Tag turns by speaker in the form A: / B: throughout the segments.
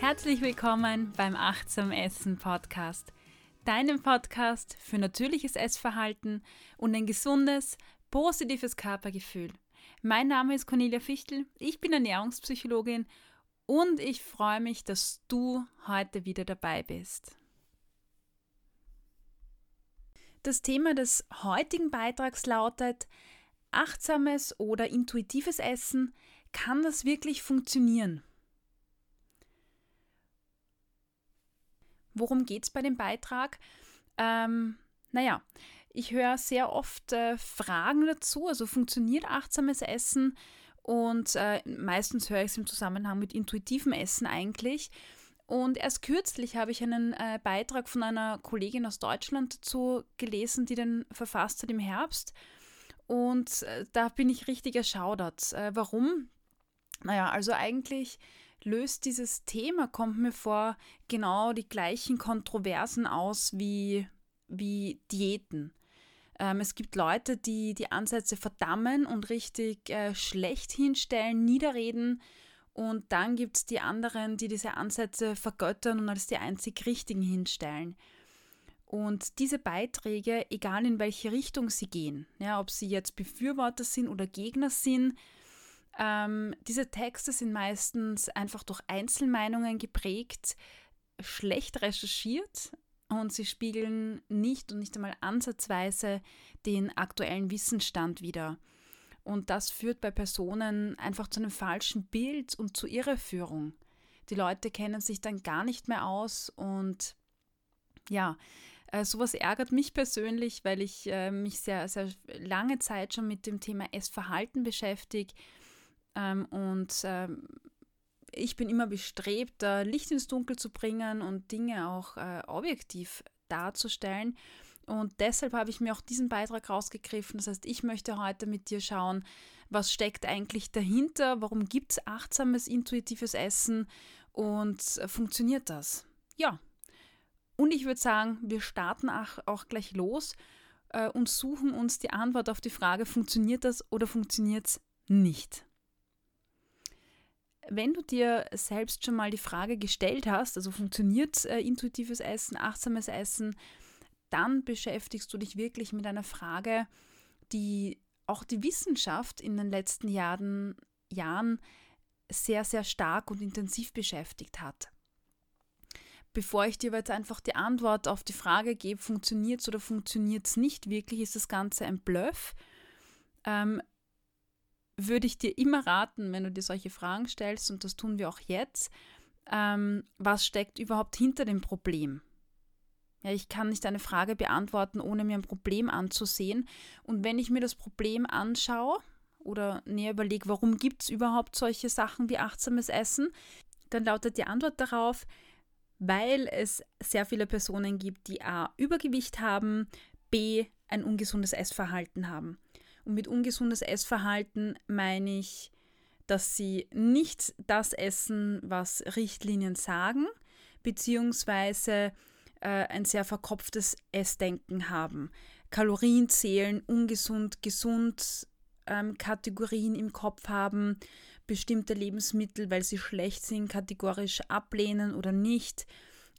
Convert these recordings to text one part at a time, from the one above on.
A: Herzlich willkommen beim Achtsam Essen Podcast, deinem Podcast für natürliches Essverhalten und ein gesundes, positives Körpergefühl. Mein Name ist Cornelia Fichtel, ich bin Ernährungspsychologin und ich freue mich, dass du heute wieder dabei bist. Das Thema des heutigen Beitrags lautet achtsames oder intuitives Essen. Kann das wirklich funktionieren? Worum geht es bei dem Beitrag? Ähm, naja, ich höre sehr oft äh, Fragen dazu, also funktioniert achtsames Essen? Und äh, meistens höre ich es im Zusammenhang mit intuitivem Essen eigentlich. Und erst kürzlich habe ich einen äh, Beitrag von einer Kollegin aus Deutschland dazu gelesen, die den verfasst hat im Herbst. Und äh, da bin ich richtig erschaudert. Äh, warum? Naja, also eigentlich löst dieses Thema, kommt mir vor, genau die gleichen Kontroversen aus wie, wie Diäten. Ähm, es gibt Leute, die die Ansätze verdammen und richtig äh, schlecht hinstellen, niederreden. Und dann gibt es die anderen, die diese Ansätze vergöttern und als die einzig richtigen hinstellen. Und diese Beiträge, egal in welche Richtung sie gehen, ja, ob sie jetzt Befürworter sind oder Gegner sind, ähm, diese Texte sind meistens einfach durch Einzelmeinungen geprägt, schlecht recherchiert und sie spiegeln nicht und nicht einmal ansatzweise den aktuellen Wissensstand wider. Und das führt bei Personen einfach zu einem falschen Bild und zu Irreführung. Die Leute kennen sich dann gar nicht mehr aus und ja, äh, sowas ärgert mich persönlich, weil ich äh, mich sehr, sehr lange Zeit schon mit dem Thema Essverhalten beschäftige ähm, und ähm, ich bin immer bestrebt, da Licht ins Dunkel zu bringen und Dinge auch äh, objektiv darzustellen. Und deshalb habe ich mir auch diesen Beitrag rausgegriffen. Das heißt, ich möchte heute mit dir schauen, was steckt eigentlich dahinter, warum gibt es achtsames, intuitives Essen und äh, funktioniert das? Ja. Und ich würde sagen, wir starten auch, gleich los äh, und suchen uns die Antwort auf die Frage, funktioniert das oder funktioniert es nicht? Wenn du dir selbst schon mal die Frage gestellt hast, also funktioniert äh, intuitives Essen, achtsames Essen, dann beschäftigst du dich wirklich mit einer Frage, die auch die Wissenschaft in den letzten Jahren, Jahren sehr, sehr stark und intensiv beschäftigt hat. Bevor ich dir jetzt einfach die Antwort auf die Frage gebe, funktioniert es oder funktioniert es nicht wirklich, ist das Ganze ein Bluff, ähm, würde ich dir immer raten, wenn du dir solche Fragen stellst, und das tun wir auch jetzt, ähm, was steckt überhaupt hinter dem Problem? Ja, ich kann nicht eine Frage beantworten, ohne mir ein Problem anzusehen. Und wenn ich mir das Problem anschaue oder näher überlege, warum gibt es überhaupt solche Sachen wie achtsames Essen, dann lautet die Antwort darauf, weil es sehr viele Personen gibt, die A. Übergewicht haben, B. ein ungesundes Essverhalten haben. Und mit ungesundes Essverhalten meine ich, dass sie nicht das essen, was Richtlinien sagen, beziehungsweise äh, ein sehr verkopftes Essdenken haben. Kalorien zählen, ungesund, gesund, ähm, Kategorien im Kopf haben, bestimmte Lebensmittel, weil sie schlecht sind, kategorisch ablehnen oder nicht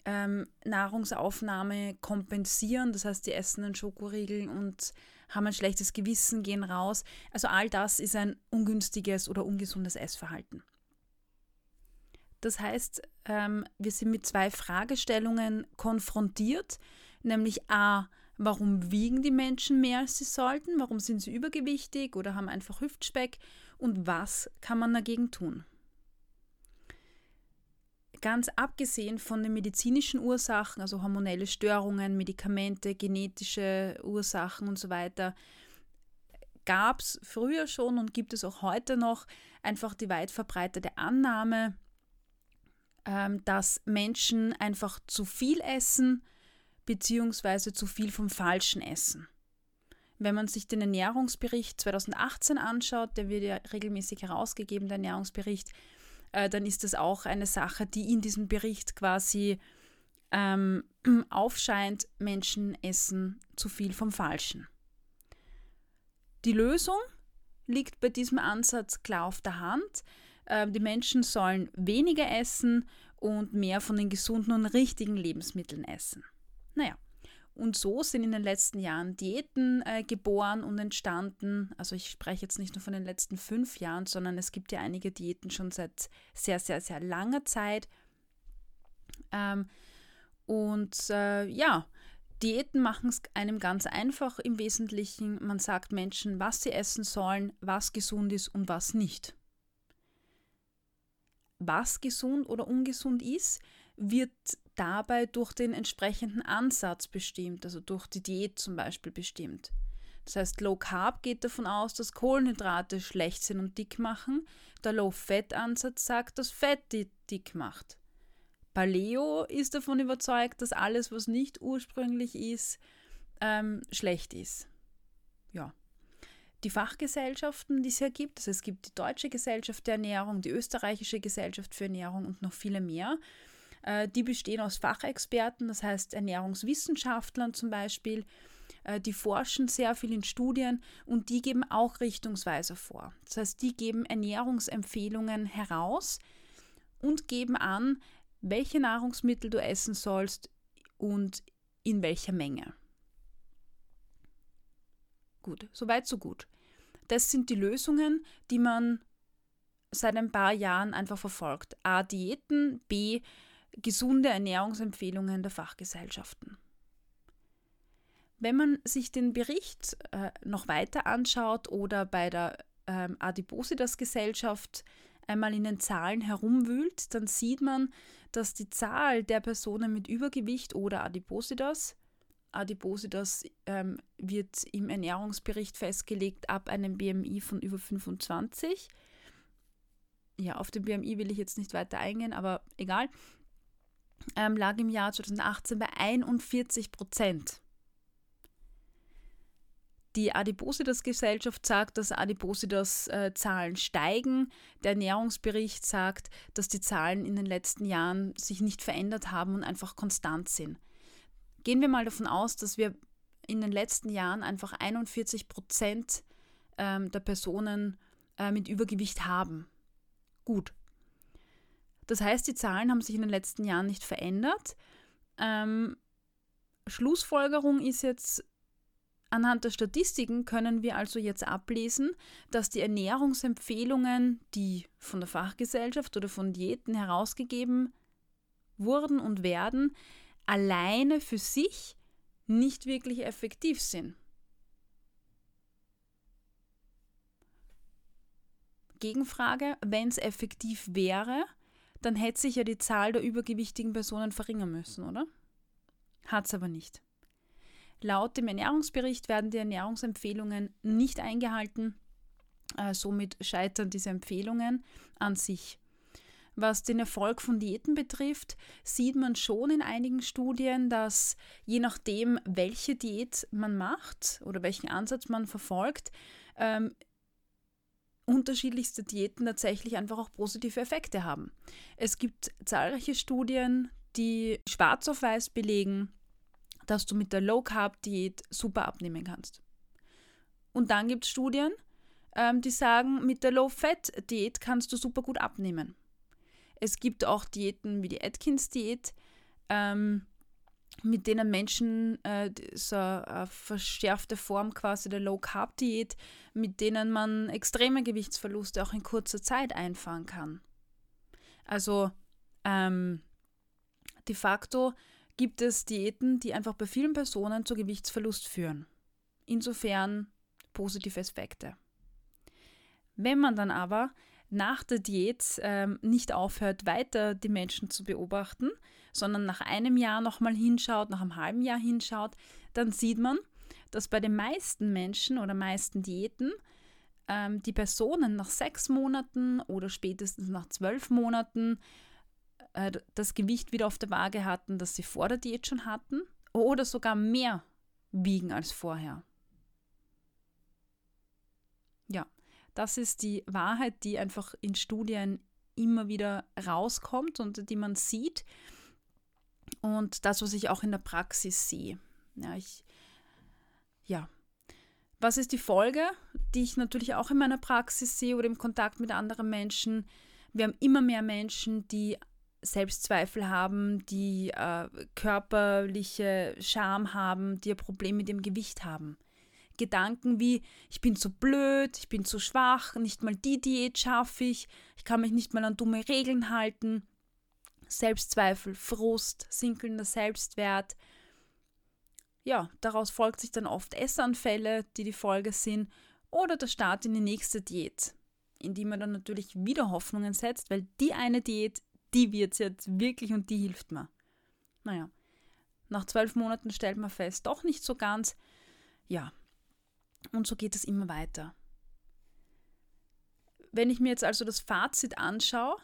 A: ähm, Nahrungsaufnahme kompensieren. Das heißt, die essen einen Schokoriegel und haben ein schlechtes Gewissen, gehen raus. Also all das ist ein ungünstiges oder ungesundes Essverhalten. Das heißt, ähm, wir sind mit zwei Fragestellungen konfrontiert, nämlich a, warum wiegen die Menschen mehr als sie sollten, warum sind sie übergewichtig oder haben einfach Hüftspeck und was kann man dagegen tun. Ganz abgesehen von den medizinischen Ursachen, also hormonelle Störungen, Medikamente, genetische Ursachen und so weiter, gab es früher schon und gibt es auch heute noch einfach die weit verbreitete Annahme, ähm, dass Menschen einfach zu viel essen beziehungsweise zu viel vom Falschen essen. Wenn man sich den Ernährungsbericht 2018 anschaut, der wird ja regelmäßig herausgegeben, der Ernährungsbericht, äh, dann ist das auch eine Sache, die in diesem Bericht quasi ähm, aufscheint, Menschen essen zu viel vom Falschen. Die Lösung liegt bei diesem Ansatz klar auf der Hand. Äh, die Menschen sollen weniger essen und mehr von den gesunden und richtigen Lebensmitteln essen. Naja, und so sind in den letzten Jahren Diäten äh, geboren und entstanden. Also ich spreche jetzt nicht nur von den letzten fünf Jahren, sondern es gibt ja einige Diäten schon seit sehr, sehr, sehr langer Zeit. Ähm, und äh, ja, Diäten machen es einem ganz einfach im Wesentlichen. Man sagt Menschen, was sie essen sollen, was gesund ist und was nicht. Was gesund oder ungesund ist, wird dabei durch den entsprechenden Ansatz bestimmt, also durch die Diät zum Beispiel bestimmt. Das heißt, Low Carb geht davon aus, dass Kohlenhydrate schlecht sind und dick machen. Der Low Fat Ansatz sagt, dass Fett dick macht. Paleo ist davon überzeugt, dass alles, was nicht ursprünglich ist, ähm, schlecht ist. Ja. Die Fachgesellschaften, die es hier gibt, also es gibt die Deutsche Gesellschaft der Ernährung, die Österreichische Gesellschaft für Ernährung und noch viele mehr, die bestehen aus Fachexperten, das heißt Ernährungswissenschaftlern zum Beispiel, äh, die forschen sehr viel in Studien und die geben auch Richtungsweiser vor. Das heißt, die geben Ernährungsempfehlungen heraus und geben an, welche Nahrungsmittel du essen sollst und in welcher Menge. Gut, soweit so gut. Das sind die Lösungen, die man seit ein paar Jahren einfach verfolgt. A. Diäten, B. Gesunde Ernährungsempfehlungen der Fachgesellschaften. Wenn man sich den Bericht äh, noch weiter anschaut oder bei der ähm, Adipositas-Gesellschaft einmal in den Zahlen herumwühlt, dann sieht man, dass die Zahl der Personen mit Übergewicht oder Adipositas, Adipositas ähm, wird im Ernährungsbericht festgelegt ab einem BMI von über 25. Ja, auf den BMI will ich jetzt nicht weiter eingehen, aber egal, ähm, lag im Jahr 2018 bei 41 Prozent. Die Adipositas-Gesellschaft sagt, dass Adipositas-Zahlen steigen. Der Ernährungsbericht sagt, dass die Zahlen in den letzten Jahren sich nicht verändert haben und einfach konstant sind. Gehen wir mal davon aus, dass wir in den letzten Jahren einfach 41 Prozent ähm, der Personen äh, mit Übergewicht haben. Gut. Das heißt, die Zahlen haben sich in den letzten Jahren nicht verändert. Ähm, Schlussfolgerung ist jetzt, Anhand der Statistiken können wir also jetzt ablesen, dass die Ernährungsempfehlungen, die von der Fachgesellschaft oder von Diäten herausgegeben wurden und werden, alleine für sich nicht wirklich effektiv sind. Gegenfrage, wenn es effektiv wäre, dann hätte sich ja die Zahl der übergewichtigen Personen verringern müssen, oder? Hat es aber nicht. Laut dem Ernährungsbericht werden die Ernährungsempfehlungen nicht eingehalten. Äh, somit scheitern diese Empfehlungen an sich. Was den Erfolg von Diäten betrifft, sieht man schon in einigen Studien, dass je nachdem, welche Diät man macht oder welchen Ansatz man verfolgt, ähm, unterschiedlichste Diäten tatsächlich einfach auch positive Effekte haben. Es gibt zahlreiche Studien, die schwarz auf weiß belegen, dass du mit der Low Carb Diät super abnehmen kannst. Und dann gibt es Studien, ähm, die sagen, mit der Low Fat Diät kannst du super gut abnehmen. Es gibt auch Diäten wie die Atkins Diät, ähm, mit denen Menschen äh, so eine verschärfte Form quasi der Low Carb Diät, mit denen man extreme Gewichtsverluste auch in kurzer Zeit einfahren kann. Also ähm, de facto gibt es Diäten, die einfach bei vielen Personen zu Gewichtsverlust führen. Insofern positive Aspekte. Wenn man dann aber nach der Diät ähm, nicht aufhört, weiter die Menschen zu beobachten, sondern nach einem Jahr nochmal hinschaut, nach einem halben Jahr hinschaut, dann sieht man, dass bei den meisten Menschen oder meisten Diäten ähm, die Personen nach sechs Monaten oder spätestens nach zwölf Monaten äh, das Gewicht wieder auf der Waage hatten, das sie vor der Diät schon hatten oder sogar mehr wiegen als vorher. Ja, das ist die Wahrheit, die einfach in Studien immer wieder rauskommt und die man sieht. Und das, was ich auch in der Praxis sehe. Ja, ich, ja. Was ist die Folge, die ich natürlich auch in meiner Praxis sehe oder im Kontakt mit anderen Menschen? Wir haben immer mehr Menschen, die Selbstzweifel haben, die äh, körperliche Scham haben, die ein Problem mit dem Gewicht haben. Gedanken wie, ich bin zu blöd, ich bin zu schwach, nicht mal die Diät schaffe ich, ich kann mich nicht mal an dumme Regeln halten. Selbstzweifel, Frust, sinkelnder Selbstwert. Ja, daraus folgt sich dann oft Essanfälle, die die Folge sind, oder der Start in die nächste Diät, in die man dann natürlich wieder Hoffnungen setzt, weil die eine Diät, die wird jetzt wirklich und die hilft mir. Naja, nach zwölf Monaten stellt man fest, doch nicht so ganz. Ja, und so geht es immer weiter. Wenn ich mir jetzt also das Fazit anschaue,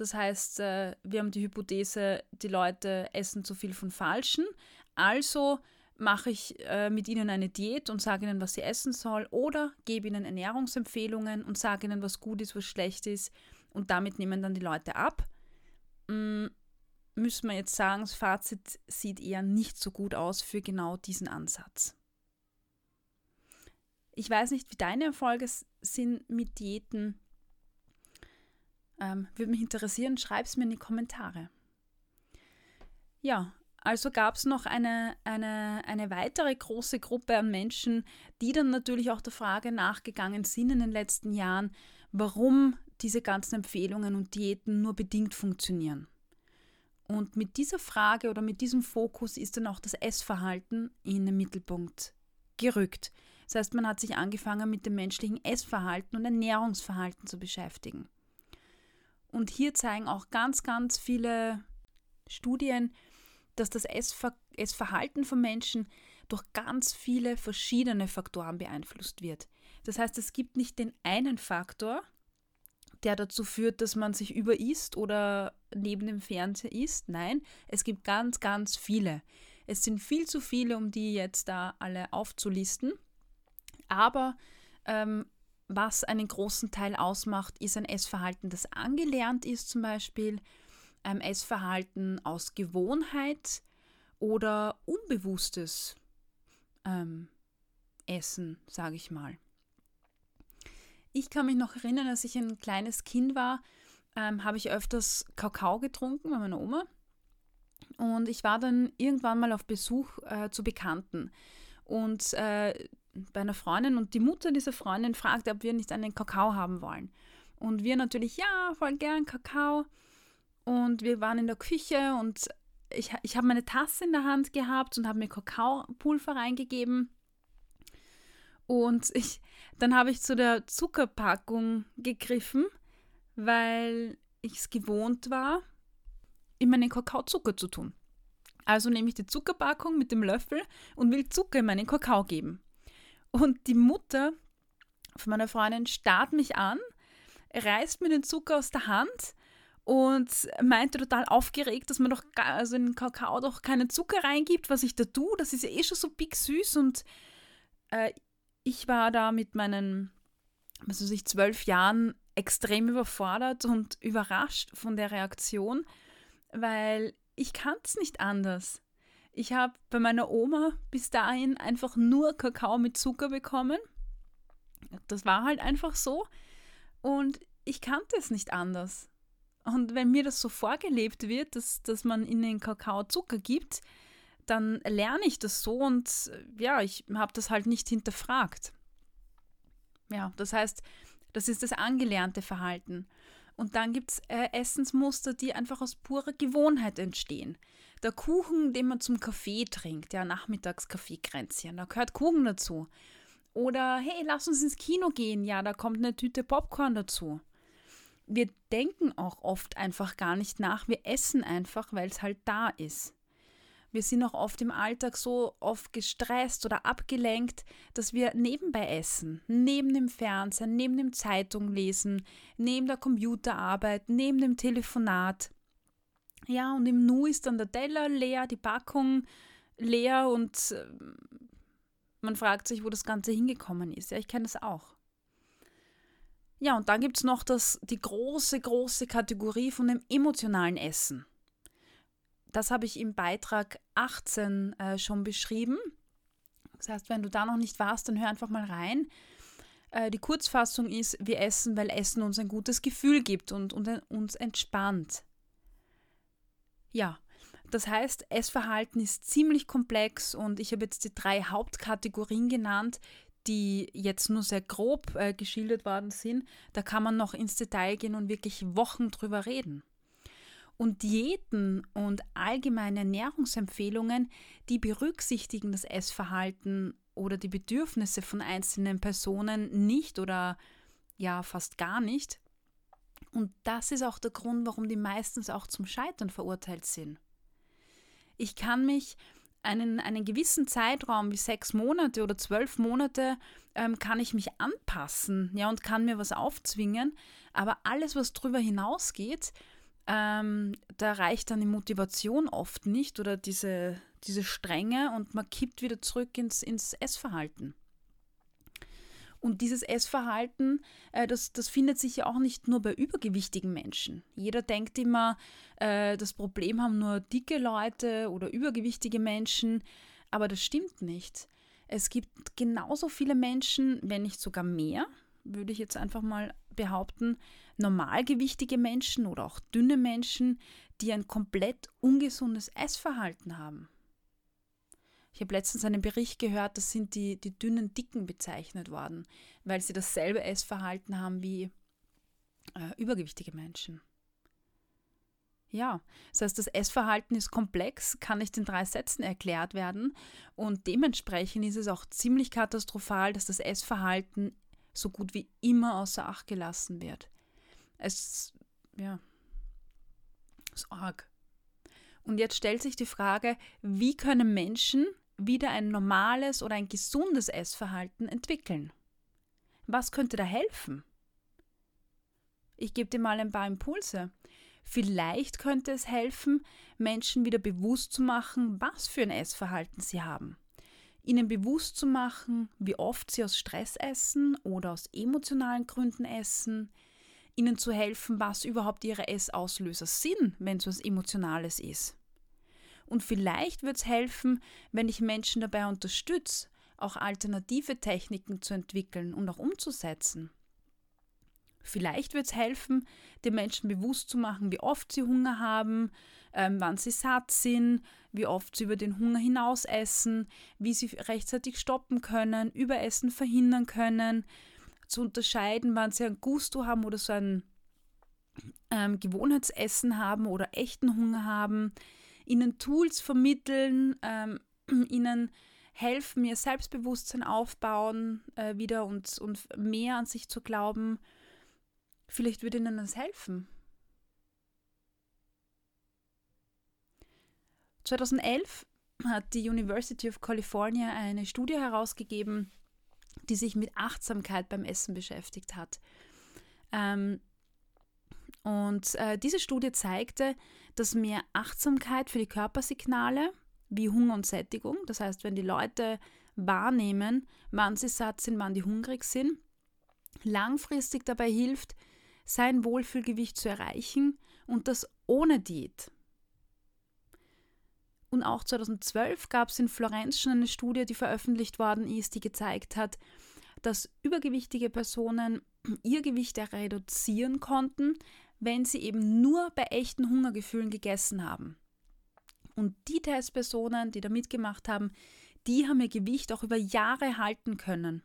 A: das heißt, äh, wir haben die Hypothese, die Leute essen zu viel von Falschen, also mache ich äh, mit ihnen eine Diät und sage ihnen, was sie essen soll, oder gebe ihnen Ernährungsempfehlungen und sage ihnen, was gut ist, was schlecht ist, und damit nehmen dann die Leute ab. Mm, müssen wir jetzt sagen, das Fazit sieht eher nicht so gut aus für genau diesen Ansatz. Ich weiß nicht, wie deine Erfolge sind mit Diäten. Ähm, würde mich interessieren, schreib es mir in die Kommentare. Ja, also gab es noch eine, eine, eine weitere große Gruppe an Menschen, die dann natürlich auch der Frage nachgegangen sind in den letzten Jahren, warum diese ganzen Empfehlungen und Diäten nur bedingt funktionieren. Und mit dieser Frage oder mit diesem Fokus ist dann auch das Essverhalten in den Mittelpunkt gerückt. Das heißt, man hat sich angefangen mit dem menschlichen Essverhalten und Ernährungsverhalten zu beschäftigen. Und hier zeigen auch ganz, ganz viele Studien, dass das Essver Essverhalten von Menschen durch ganz viele verschiedene Faktoren beeinflusst wird. Das heißt, es gibt nicht den einen Faktor, der dazu führt, dass man sich überisst oder neben dem Fernseher isst. Nein, es gibt ganz, ganz viele. Es sind viel zu viele, um die jetzt da alle aufzulisten. Aber ähm, was einen großen Teil ausmacht, ist ein Essverhalten, das angelernt ist zum Beispiel, ein Essverhalten aus Gewohnheit oder unbewusstes ähm, Essen, sage ich mal. Ich kann mich noch erinnern, als ich ein kleines Kind war, ähm, habe ich öfters Kakao getrunken bei meiner Oma. Und ich war dann irgendwann mal auf Besuch äh, zu Bekannten. Und äh, bei einer Freundin und die Mutter dieser Freundin fragte, ob wir nicht einen Kakao haben wollen. Und wir natürlich, ja, voll gern Kakao. Und wir waren in der Küche und ich, ich habe meine Tasse in der Hand gehabt und habe mir Kakaopulver reingegeben. Und ich, dann habe ich zu der Zuckerpackung gegriffen, weil ich es gewohnt war, in meinen Kakao Zucker zu tun. Also nehme ich die Zuckerpackung mit dem Löffel und will Zucker in meinen Kakao geben. Und die Mutter von meiner Freundin starrt mich an, reißt mir den Zucker aus der Hand und meinte total aufgeregt, dass man doch also in Kakao doch keinen Zucker reingibt, was ich da tue. Das ist ja eh schon so big süß und äh, ich war da mit meinen, was weiß ich, zwölf Jahren extrem überfordert und überrascht von der Reaktion, weil ich kann es nicht anders. Ich habe bei meiner Oma bis dahin einfach nur Kakao mit Zucker bekommen. Das war halt einfach so. Und ich kannte es nicht anders. Und wenn mir das so vorgelebt wird, dass, dass man in den Kakao Zucker gibt, dann lerne ich das so und ja, ich habe das halt nicht hinterfragt. Ja, das heißt, das ist das angelernte Verhalten. Und dann gibt es äh, Essensmuster, die einfach aus purer Gewohnheit entstehen. Der Kuchen, den man zum Kaffee trinkt, ja, Nachmittagskaffeekränzchen, da gehört Kuchen dazu. Oder hey, lass uns ins Kino gehen, ja, da kommt eine Tüte Popcorn dazu. Wir denken auch oft einfach gar nicht nach, wir essen einfach, weil es halt da ist. Wir sind auch oft im Alltag so oft gestresst oder abgelenkt, dass wir nebenbei essen, neben dem Fernsehen, neben dem Zeitung lesen, neben der Computerarbeit, neben dem Telefonat. Ja, und im Nu ist dann der Teller leer, die Packung leer und äh, man fragt sich, wo das Ganze hingekommen ist. Ja, ich kenne das auch. Ja, und dann gibt es noch das, die große, große Kategorie von dem emotionalen Essen. Das habe ich im Beitrag 18 äh, schon beschrieben. Das heißt, wenn du da noch nicht warst, dann hör einfach mal rein. Äh, die Kurzfassung ist, wir essen, weil Essen uns ein gutes Gefühl gibt und, und uns entspannt. Ja, das heißt, Essverhalten ist ziemlich komplex und ich habe jetzt die drei Hauptkategorien genannt, die jetzt nur sehr grob äh, geschildert worden sind. Da kann man noch ins Detail gehen und wirklich Wochen drüber reden. Und Diäten und allgemeine Ernährungsempfehlungen, die berücksichtigen das Essverhalten oder die Bedürfnisse von einzelnen Personen nicht oder ja fast gar nicht. Und das ist auch der Grund, warum die meistens auch zum Scheitern verurteilt sind. Ich kann mich einen, einen gewissen Zeitraum wie sechs Monate oder zwölf Monate ähm, kann ich mich anpassen ja, und kann mir was aufzwingen. Aber alles, was darüber hinausgeht, ähm, da reicht dann die Motivation oft nicht oder diese, diese Strenge und man kippt wieder zurück ins, ins Essverhalten. Und dieses Essverhalten, äh, das, das findet sich ja auch nicht nur bei übergewichtigen Menschen. Jeder denkt immer, äh, das Problem haben nur dicke Leute oder übergewichtige Menschen, aber das stimmt nicht. Es gibt genauso viele Menschen, wenn nicht sogar mehr, würde ich jetzt einfach mal behaupten, normalgewichtige Menschen oder auch dünne Menschen, die ein komplett ungesundes Essverhalten haben. Ich habe letztens einen Bericht gehört, das sind die, die dünnen Dicken bezeichnet worden, weil sie dasselbe Essverhalten haben wie äh, übergewichtige Menschen. Ja, das heißt, das Essverhalten ist komplex, kann nicht in drei Sätzen erklärt werden und dementsprechend ist es auch ziemlich katastrophal, dass das Essverhalten so gut wie immer außer Acht gelassen wird. Es, ja, ist arg. Und jetzt stellt sich die Frage, wie können Menschen wieder ein normales oder ein gesundes Essverhalten entwickeln? Was könnte da helfen? Ich gebe dir mal ein paar Impulse. Vielleicht könnte es helfen, Menschen wieder bewusst zu machen, was für ein Essverhalten sie haben. Ihnen bewusst zu machen, wie oft sie aus Stress essen oder aus emotionalen Gründen essen. Ihnen zu helfen, was überhaupt ihre Essauslöser sind, wenn es was Emotionales ist. Und vielleicht wird es helfen, wenn ich Menschen dabei unterstütze, auch alternative Techniken zu entwickeln und auch umzusetzen. Vielleicht wird es helfen, den Menschen bewusst zu machen, wie oft sie Hunger haben, ähm, wann sie satt sind, wie oft sie über den Hunger hinaus essen, wie sie rechtzeitig stoppen können, Überessen verhindern können, zu unterscheiden, wann sie ein Gusto haben oder so ein ähm, Gewohnheitsessen haben oder echten Hunger haben, ihnen Tools vermitteln, ähm, ihnen helfen, ihr Selbstbewusstsein aufbauen äh, wieder und, und mehr an sich zu glauben. Vielleicht würde ihnen das helfen. 2011 hat die University of California eine Studie herausgegeben, die sich mit Achtsamkeit beim Essen beschäftigt hat. Ähm, und äh, diese Studie zeigte, dass mehr Achtsamkeit für die Körpersignale wie Hunger und Sättigung, das heißt, wenn die Leute wahrnehmen, wann sie satt sind, wann die hungrig sind, langfristig dabei hilft, sein Wohlfühlgewicht zu erreichen und das ohne Diät. Und auch 2012 gab es in Florenz schon eine Studie, die veröffentlicht worden ist, die gezeigt hat, dass übergewichtige Personen ihr Gewicht reduzieren konnten, wenn sie eben nur bei echten Hungergefühlen gegessen haben. Und die Testpersonen, die da mitgemacht haben, die haben ihr Gewicht auch über Jahre halten können.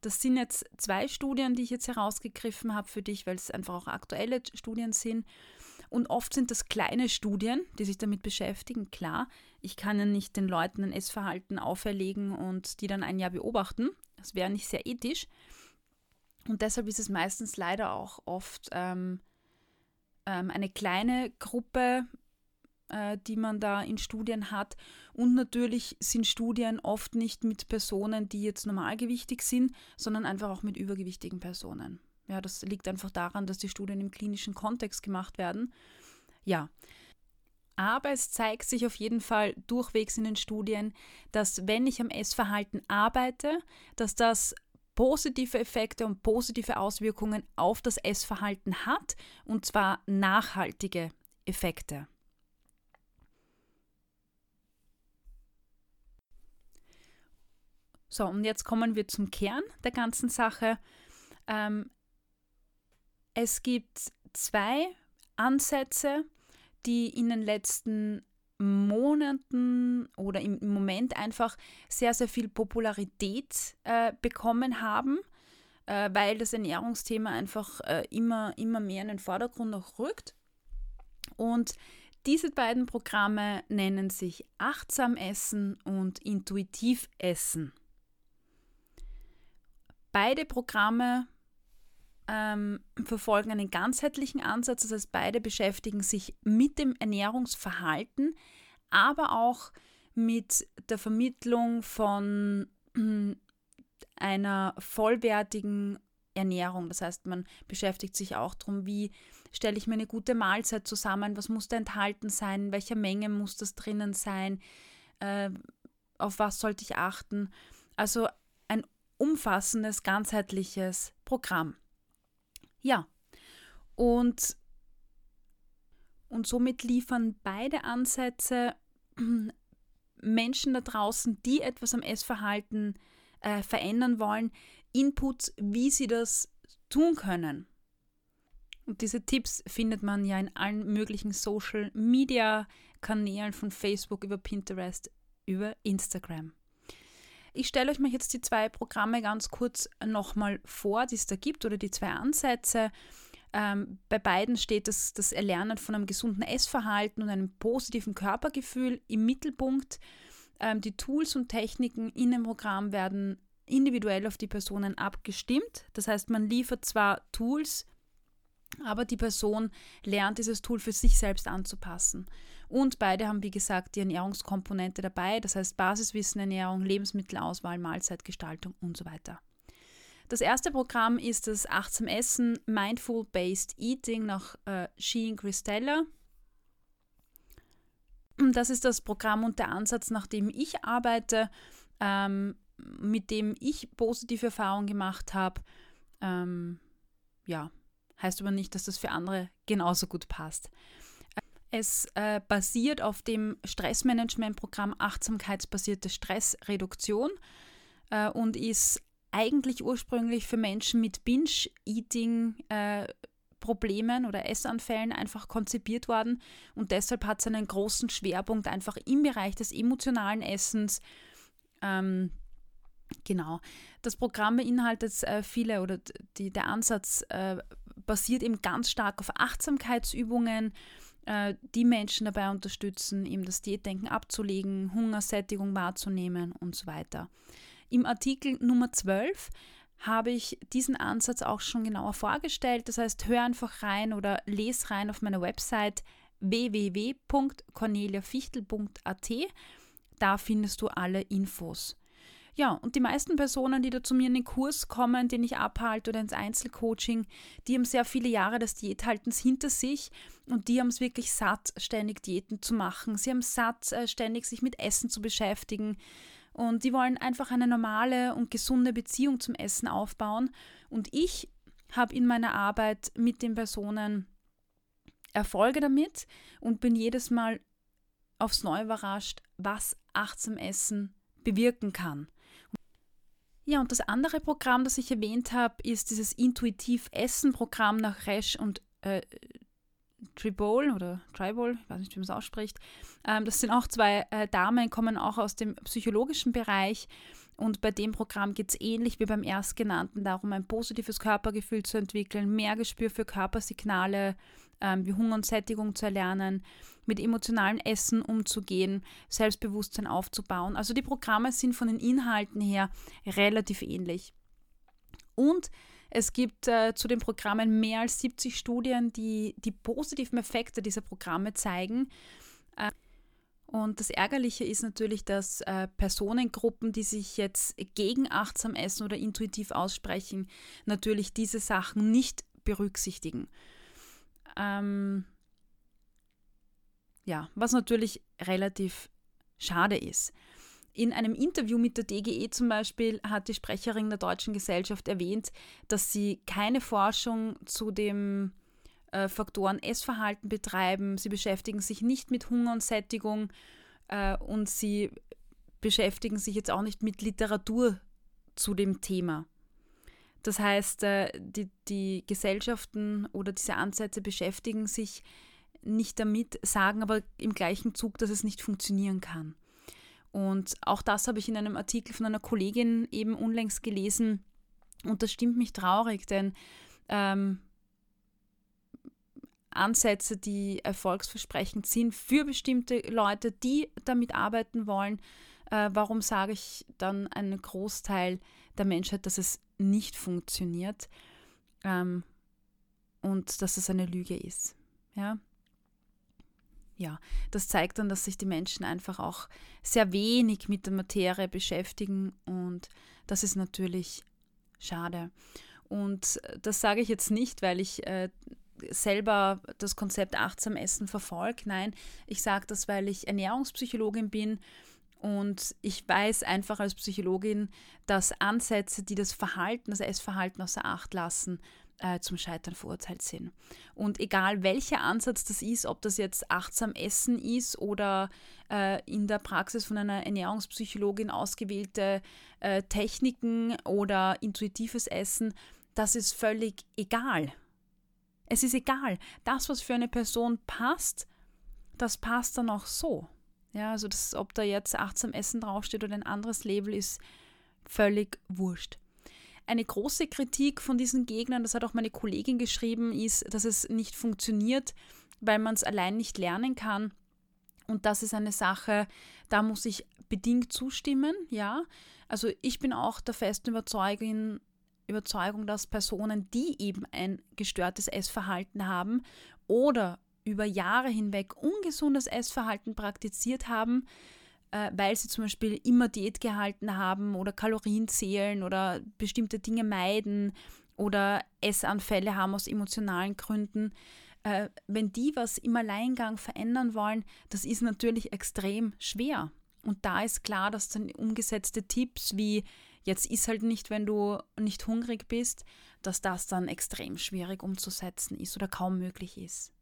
A: Das sind jetzt zwei Studien, die ich jetzt herausgegriffen habe für dich, weil es einfach auch aktuelle Studien sind. Und oft sind das kleine Studien, die sich damit beschäftigen. Klar, ich kann ja nicht den Leuten ein Essverhalten auferlegen und die dann ein Jahr beobachten. Das wäre nicht sehr ethisch. Und deshalb ist es meistens leider auch oft ähm, ähm, eine kleine Gruppe, äh, die man da in Studien hat. Und natürlich sind Studien oft nicht mit Personen, die jetzt normalgewichtig sind, sondern einfach auch mit übergewichtigen Personen. Ja, das liegt einfach daran, dass die Studien im klinischen Kontext gemacht werden. Ja. Aber es zeigt sich auf jeden Fall durchwegs in den Studien, dass wenn ich am Essverhalten arbeite, dass das positive Effekte und positive Auswirkungen auf das Essverhalten hat, und zwar nachhaltige Effekte. So, und jetzt kommen wir zum Kern der ganzen Sache. Ähm, es gibt zwei Ansätze, die in den letzten Monaten oder im Moment einfach sehr, sehr viel Popularität äh, bekommen haben, äh, weil das Ernährungsthema einfach äh, immer, immer mehr in den Vordergrund auch rückt. Und diese beiden Programme nennen sich Achtsam Essen und Intuitiv Essen. Beide Programme ähm, verfolgen einen ganzheitlichen Ansatz, das heißt, beide beschäftigen sich mit dem Ernährungsverhalten, aber auch mit der Vermittlung von einer vollwertigen Ernährung. Das heißt, man beschäftigt sich auch darum, wie stelle ich mir eine gute Mahlzeit zusammen, was muss da enthalten sein, in welcher Menge muss das drinnen sein, äh, auf was sollte ich achten. Also ein umfassendes, ganzheitliches Programm. Ja, und, und somit liefern beide Ansätze Menschen da draußen, die etwas am Essverhalten äh, verändern wollen, Inputs, wie sie das tun können. Und diese Tipps findet man ja in allen möglichen Social Media Kanälen von Facebook über Pinterest, über Instagram. Ich stelle euch mal jetzt die zwei Programme ganz kurz nochmal vor, die es da gibt, oder die zwei Ansätze. Ähm, bei beiden steht das, das Erlernen von einem gesunden Essverhalten und einem positiven Körpergefühl im Mittelpunkt. Ähm, die Tools und Techniken in dem Programm werden individuell auf die Personen abgestimmt. Das heißt, man liefert zwar Tools, aber die Person lernt dieses Tool für sich selbst anzupassen. Und beide haben, wie gesagt, die Ernährungskomponente dabei, das heißt Basiswissen, Ernährung, Lebensmittelauswahl, Mahlzeitgestaltung und so weiter. Das erste Programm ist das Achtsam Essen Mindful Based Eating nach äh, Jean Christella. Das ist das Programm und der Ansatz, nach dem ich arbeite, ähm, mit dem ich positive Erfahrungen gemacht habe. Ähm, ja, heißt aber nicht, dass das für andere genauso gut passt. Es äh, basiert auf dem Stressmanagementprogramm Achtsamkeitsbasierte Stressreduktion äh, und ist eigentlich ursprünglich für Menschen mit Binge-Eating äh, oder Essanfällen einfach konzipiert worden und deshalb hat es einen großen Schwerpunkt einfach im Bereich des emotionalen Essens. Ähm, genau. Das Programm beinhaltet äh, viele oder die, der Ansatz äh, basiert eben ganz stark auf Achtsamkeitsübungen, äh, die Menschen dabei unterstützen, eben das Diätdenken abzulegen, Hungersättigung wahrzunehmen und so weiter. Im Artikel Nummer 12 habe ich diesen Ansatz auch schon genauer vorgestellt. Das heißt, hör einfach rein oder lese rein auf meiner Website www.corneliafichtel.at. Da findest du alle Infos. Ja, und die meisten Personen, die da zu mir in den Kurs kommen, den ich abhalte oder ins Einzelcoaching, die haben sehr viele Jahre des Diäthaltens hinter sich und die haben es wirklich satt, ständig Diäten zu machen. Sie haben satt, äh, ständig sich mit Essen zu beschäftigen. Und die wollen einfach eine normale und gesunde Beziehung zum Essen aufbauen. Und ich habe in meiner Arbeit mit den Personen Erfolge damit und bin jedes Mal aufs Neue überrascht, was achtsam Essen bewirken kann. Ja, und das andere Programm, das ich erwähnt habe, ist dieses Intuitiv-Essen-Programm nach Resch und äh, Tribol oder Tribol, ich weiß nicht, wie man es ausspricht. Ähm, das sind auch zwei äh, Damen, kommen auch aus dem psychologischen Bereich. Und bei dem Programm geht es ähnlich wie beim erstgenannten darum, ein positives Körpergefühl zu entwickeln, mehr Gespür für Körpersignale ähm, wie Hunger und Sättigung zu erlernen, mit emotionalem Essen umzugehen, Selbstbewusstsein aufzubauen. Also die Programme sind von den Inhalten her relativ ähnlich. Und es gibt äh, zu den Programmen mehr als 70 Studien, die die positiven Effekte dieser Programme zeigen. Äh, und das Ärgerliche ist natürlich, dass äh, Personengruppen, die sich jetzt gegen achtsam essen oder intuitiv aussprechen, natürlich diese Sachen nicht berücksichtigen. Ähm, ja, was natürlich relativ schade ist. In einem Interview mit der DGE zum Beispiel hat die Sprecherin der Deutschen Gesellschaft erwähnt, dass sie keine Forschung zu dem äh, Faktoren Essverhalten betreiben. Sie beschäftigen sich nicht mit Hunger und Sättigung äh, und sie beschäftigen sich jetzt auch nicht mit Literatur zu dem Thema. Das heißt, äh, die, die Gesellschaften oder diese Ansätze beschäftigen sich nicht damit, sagen aber im gleichen Zug, dass es nicht funktionieren kann. Und auch das habe ich in einem Artikel von einer Kollegin eben unlängst gelesen. Und das stimmt mich traurig, denn ähm, Ansätze, die erfolgsversprechend sind für bestimmte Leute, die damit arbeiten wollen, äh, warum sage ich dann einen Großteil der Menschheit, dass es nicht funktioniert ähm, und dass es eine Lüge ist? Ja? ja, das zeigt dann, dass sich die Menschen einfach auch sehr wenig mit der Materie beschäftigen und das ist natürlich schade. Und das sage ich jetzt nicht, weil ich äh, selber das Konzept achtsam Essen verfolge. Nein, ich sage das, weil ich Ernährungspsychologin bin und ich weiß einfach als Psychologin, dass Ansätze, die das Verhalten, das Essverhalten außer Acht lassen, äh, zum Scheitern verurteilt sind. Und egal welcher Ansatz das ist, ob das jetzt achtsam Essen ist oder äh, in der Praxis von einer Ernährungspsychologin ausgewählte äh, Techniken oder intuitives Essen, das ist völlig egal. Es ist egal. Das, was für eine Person passt, das passt dann auch so. Ja, also das, ob da jetzt achtsam Essen draufsteht oder ein anderes Label, ist völlig wurscht. Eine große Kritik von diesen Gegnern, das hat auch meine Kollegin geschrieben, ist, dass es nicht funktioniert, weil man es allein nicht lernen kann. Und das ist eine Sache, da muss ich bedingt zustimmen, ja. Also ich bin auch der festen Überzeugung, Überzeugung, dass Personen, die eben ein gestörtes Essverhalten haben oder über Jahre hinweg ungesundes Essverhalten praktiziert haben, äh, weil sie zum Beispiel immer Diät gehalten haben oder Kalorien zählen oder bestimmte Dinge meiden oder Essanfälle haben aus emotionalen Gründen. Äh, wenn die was im Alleingang verändern wollen, das ist natürlich extrem schwer. Und da ist klar, dass dann umgesetzte Tipps wie jetzt ist halt nicht, wenn du nicht hungrig bist, dass das dann extrem schwierig umzusetzen ist oder kaum möglich ist.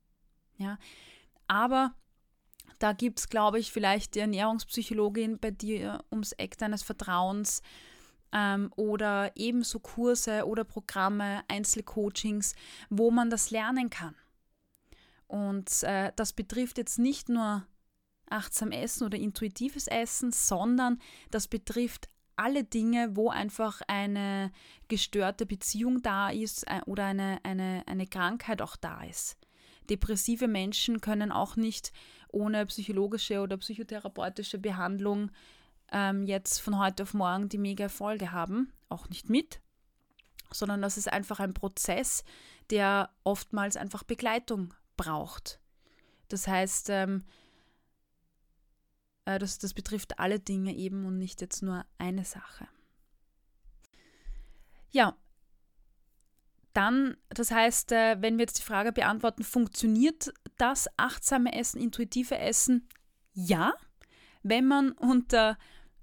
A: Ja, aber da gibt es, glaube ich, vielleicht die Ernährungspsychologin bei dir ums Eck deines Vertrauens ähm, oder ebenso Kurse oder Programme, Einzelcoachings, wo man das lernen kann. Und äh, das betrifft jetzt nicht nur achtsam Essen oder intuitives Essen, sondern das betrifft alle Dinge, wo einfach eine gestörte Beziehung da ist äh, oder eine, eine, eine Krankheit auch da ist. Depressive Menschen können auch nicht ohne psychologische oder psychotherapeutische Behandlung ähm, jetzt von heute auf morgen die mega Erfolge haben, auch nicht mit, sondern das ist einfach ein Prozess, der oftmals einfach Begleitung braucht. Das heißt, ähm, äh, das, das betrifft alle Dinge eben und nicht jetzt nur eine Sache. Ja, dann, das heißt, äh, wenn wir jetzt die Frage beantworten, funktioniert das achtsame Essen, intuitive Essen? Ja, wenn man unter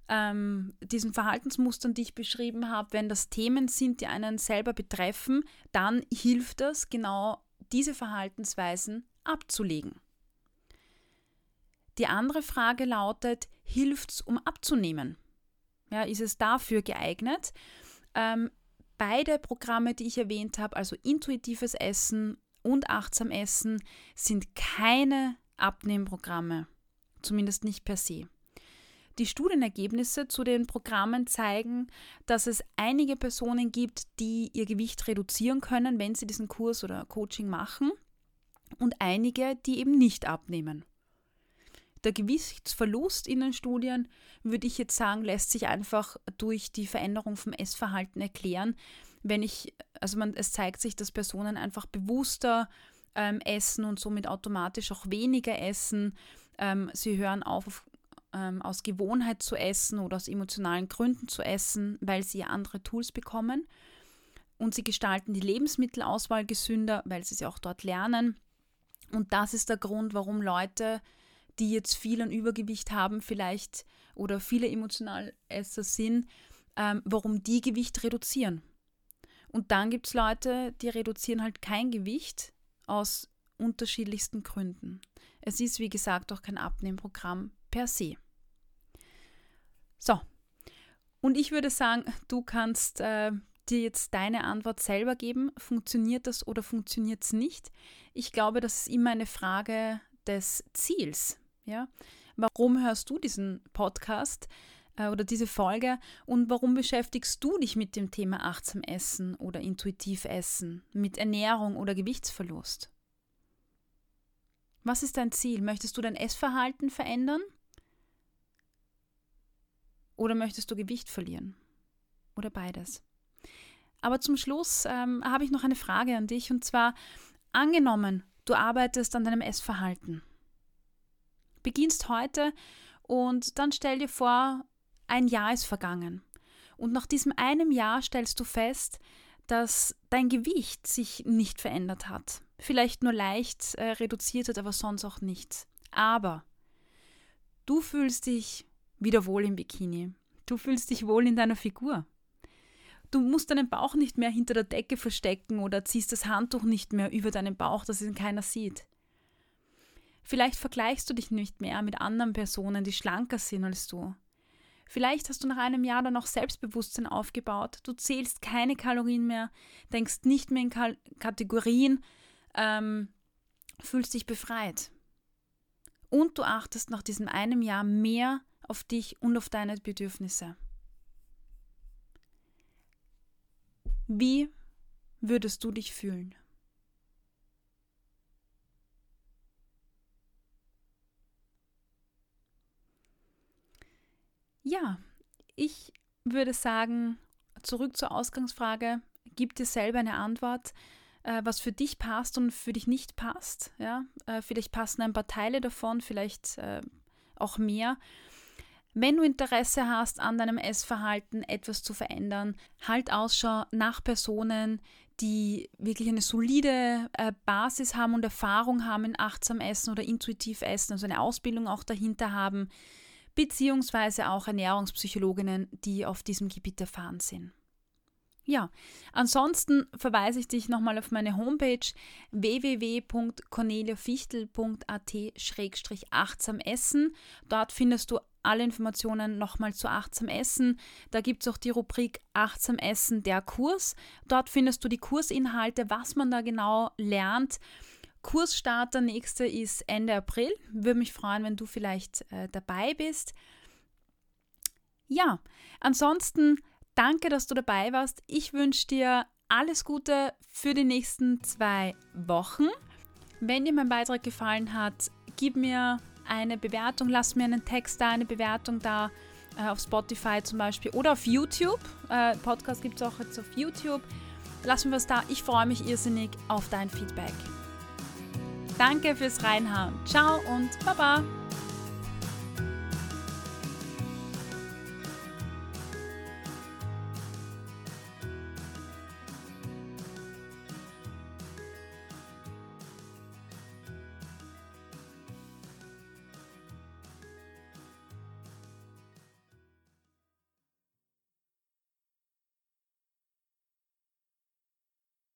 A: ähm, diesen Verhaltensmustern, die ich beschrieben habe, wenn das Themen sind, die einen selber betreffen, dann hilft das, genau diese Verhaltensweisen abzulegen. Die andere Frage lautet, hilft es, um abzunehmen? Ja, ist es dafür geeignet? Ähm, beide Programme, die ich erwähnt habe, also intuitives Essen und achtsam Essen, sind keine Abnehmprogramme, zumindest nicht per se. Die Studienergebnisse zu den Programmen zeigen, dass es einige Personen gibt, die ihr Gewicht reduzieren können, wenn sie diesen Kurs oder Coaching machen, und einige, die eben nicht abnehmen. Der Gewichtsverlust in den Studien, würde ich jetzt sagen, lässt sich einfach durch die Veränderung vom Essverhalten erklären. Wenn ich, also man, es zeigt sich, dass Personen einfach bewusster ähm, essen und somit automatisch auch weniger essen. Ähm, sie hören auf, ähm, aus Gewohnheit zu essen oder aus emotionalen Gründen zu essen, weil sie andere Tools bekommen. Und sie gestalten die Lebensmittelauswahl gesünder, weil sie sie auch dort lernen. Und das ist der Grund, warum Leute die jetzt viel an Übergewicht haben vielleicht oder viele Emotionalesser sind, ähm, warum die Gewicht reduzieren. Und dann gibt es Leute, die reduzieren halt kein Gewicht aus unterschiedlichsten Gründen. Es ist, wie gesagt, auch kein Abnehmprogramm per se. So, und ich würde sagen, du kannst äh, dir jetzt deine Antwort selber geben. Funktioniert das oder funktioniert es nicht? Ich glaube, das ist immer eine Frage des Ziels. Ja? Warum hörst du diesen Podcast äh, oder diese Folge und warum beschäftigst du dich mit dem Thema achtsam Essen oder intuitiv Essen, mit Ernährung oder Gewichtsverlust? Was ist dein Ziel? Möchtest du dein Essverhalten verändern? Oder möchtest du Gewicht verlieren? Oder beides? Aber zum Schluss ähm, habe ich noch eine Frage an dich und zwar angenommen, du arbeitest an deinem Essverhalten. Beginnst heute und dann stell dir vor, ein Jahr ist vergangen. Und nach diesem einem Jahr stellst du fest, dass dein Gewicht sich nicht verändert hat. Vielleicht nur leicht äh, reduziert hat, aber sonst auch nichts. Aber du fühlst dich wieder wohl im Bikini. Du fühlst dich wohl in deiner Figur. Du musst deinen Bauch nicht mehr hinter der Decke verstecken oder ziehst das Handtuch nicht mehr über deinen Bauch, dass ihn keiner sieht. Vielleicht vergleichst du dich nicht mehr mit anderen Personen, die schlanker sind als du. Vielleicht hast du nach einem Jahr dann auch Selbstbewusstsein aufgebaut. Du zählst keine Kalorien mehr, denkst nicht mehr in Ka Kategorien, ähm, fühlst dich befreit. Und du achtest nach diesem einem Jahr mehr auf dich und auf deine Bedürfnisse. Wie würdest du dich fühlen? Ja, ich würde sagen, zurück zur Ausgangsfrage, gib dir selber eine Antwort, äh, was für dich passt und für dich nicht passt. Ja? Äh, vielleicht passen ein paar Teile davon, vielleicht äh, auch mehr. Wenn du Interesse hast, an deinem Essverhalten etwas zu verändern, halt Ausschau nach Personen, die wirklich eine solide äh, Basis haben und Erfahrung haben in achtsam Essen oder intuitiv Essen, also eine Ausbildung auch dahinter haben, beziehungsweise auch Ernährungspsychologinnen, die auf diesem Gebiet erfahren sind. Ja, ansonsten verweise ich dich nochmal auf meine Homepage www.corneliafichtel.at-achtsam essen. Dort findest du alle Informationen nochmal zu achtsam essen. Da gibt es auch die Rubrik achtsam essen, der Kurs. Dort findest du die Kursinhalte, was man da genau lernt. Kursstart der nächste ist Ende April. Würde mich freuen, wenn du vielleicht äh, dabei bist. Ja, ansonsten Danke, dass du dabei warst. Ich wünsche dir alles Gute für die nächsten zwei Wochen. Wenn dir mein Beitrag gefallen hat, gib mir eine Bewertung, lass mir einen Text da, eine Bewertung da, äh, auf Spotify zum Beispiel oder auf YouTube. Äh, Podcast gibt es auch jetzt auf YouTube. Lass mir was da. Ich freue mich irrsinnig auf dein Feedback. Danke fürs Reinhauen. Ciao und Baba.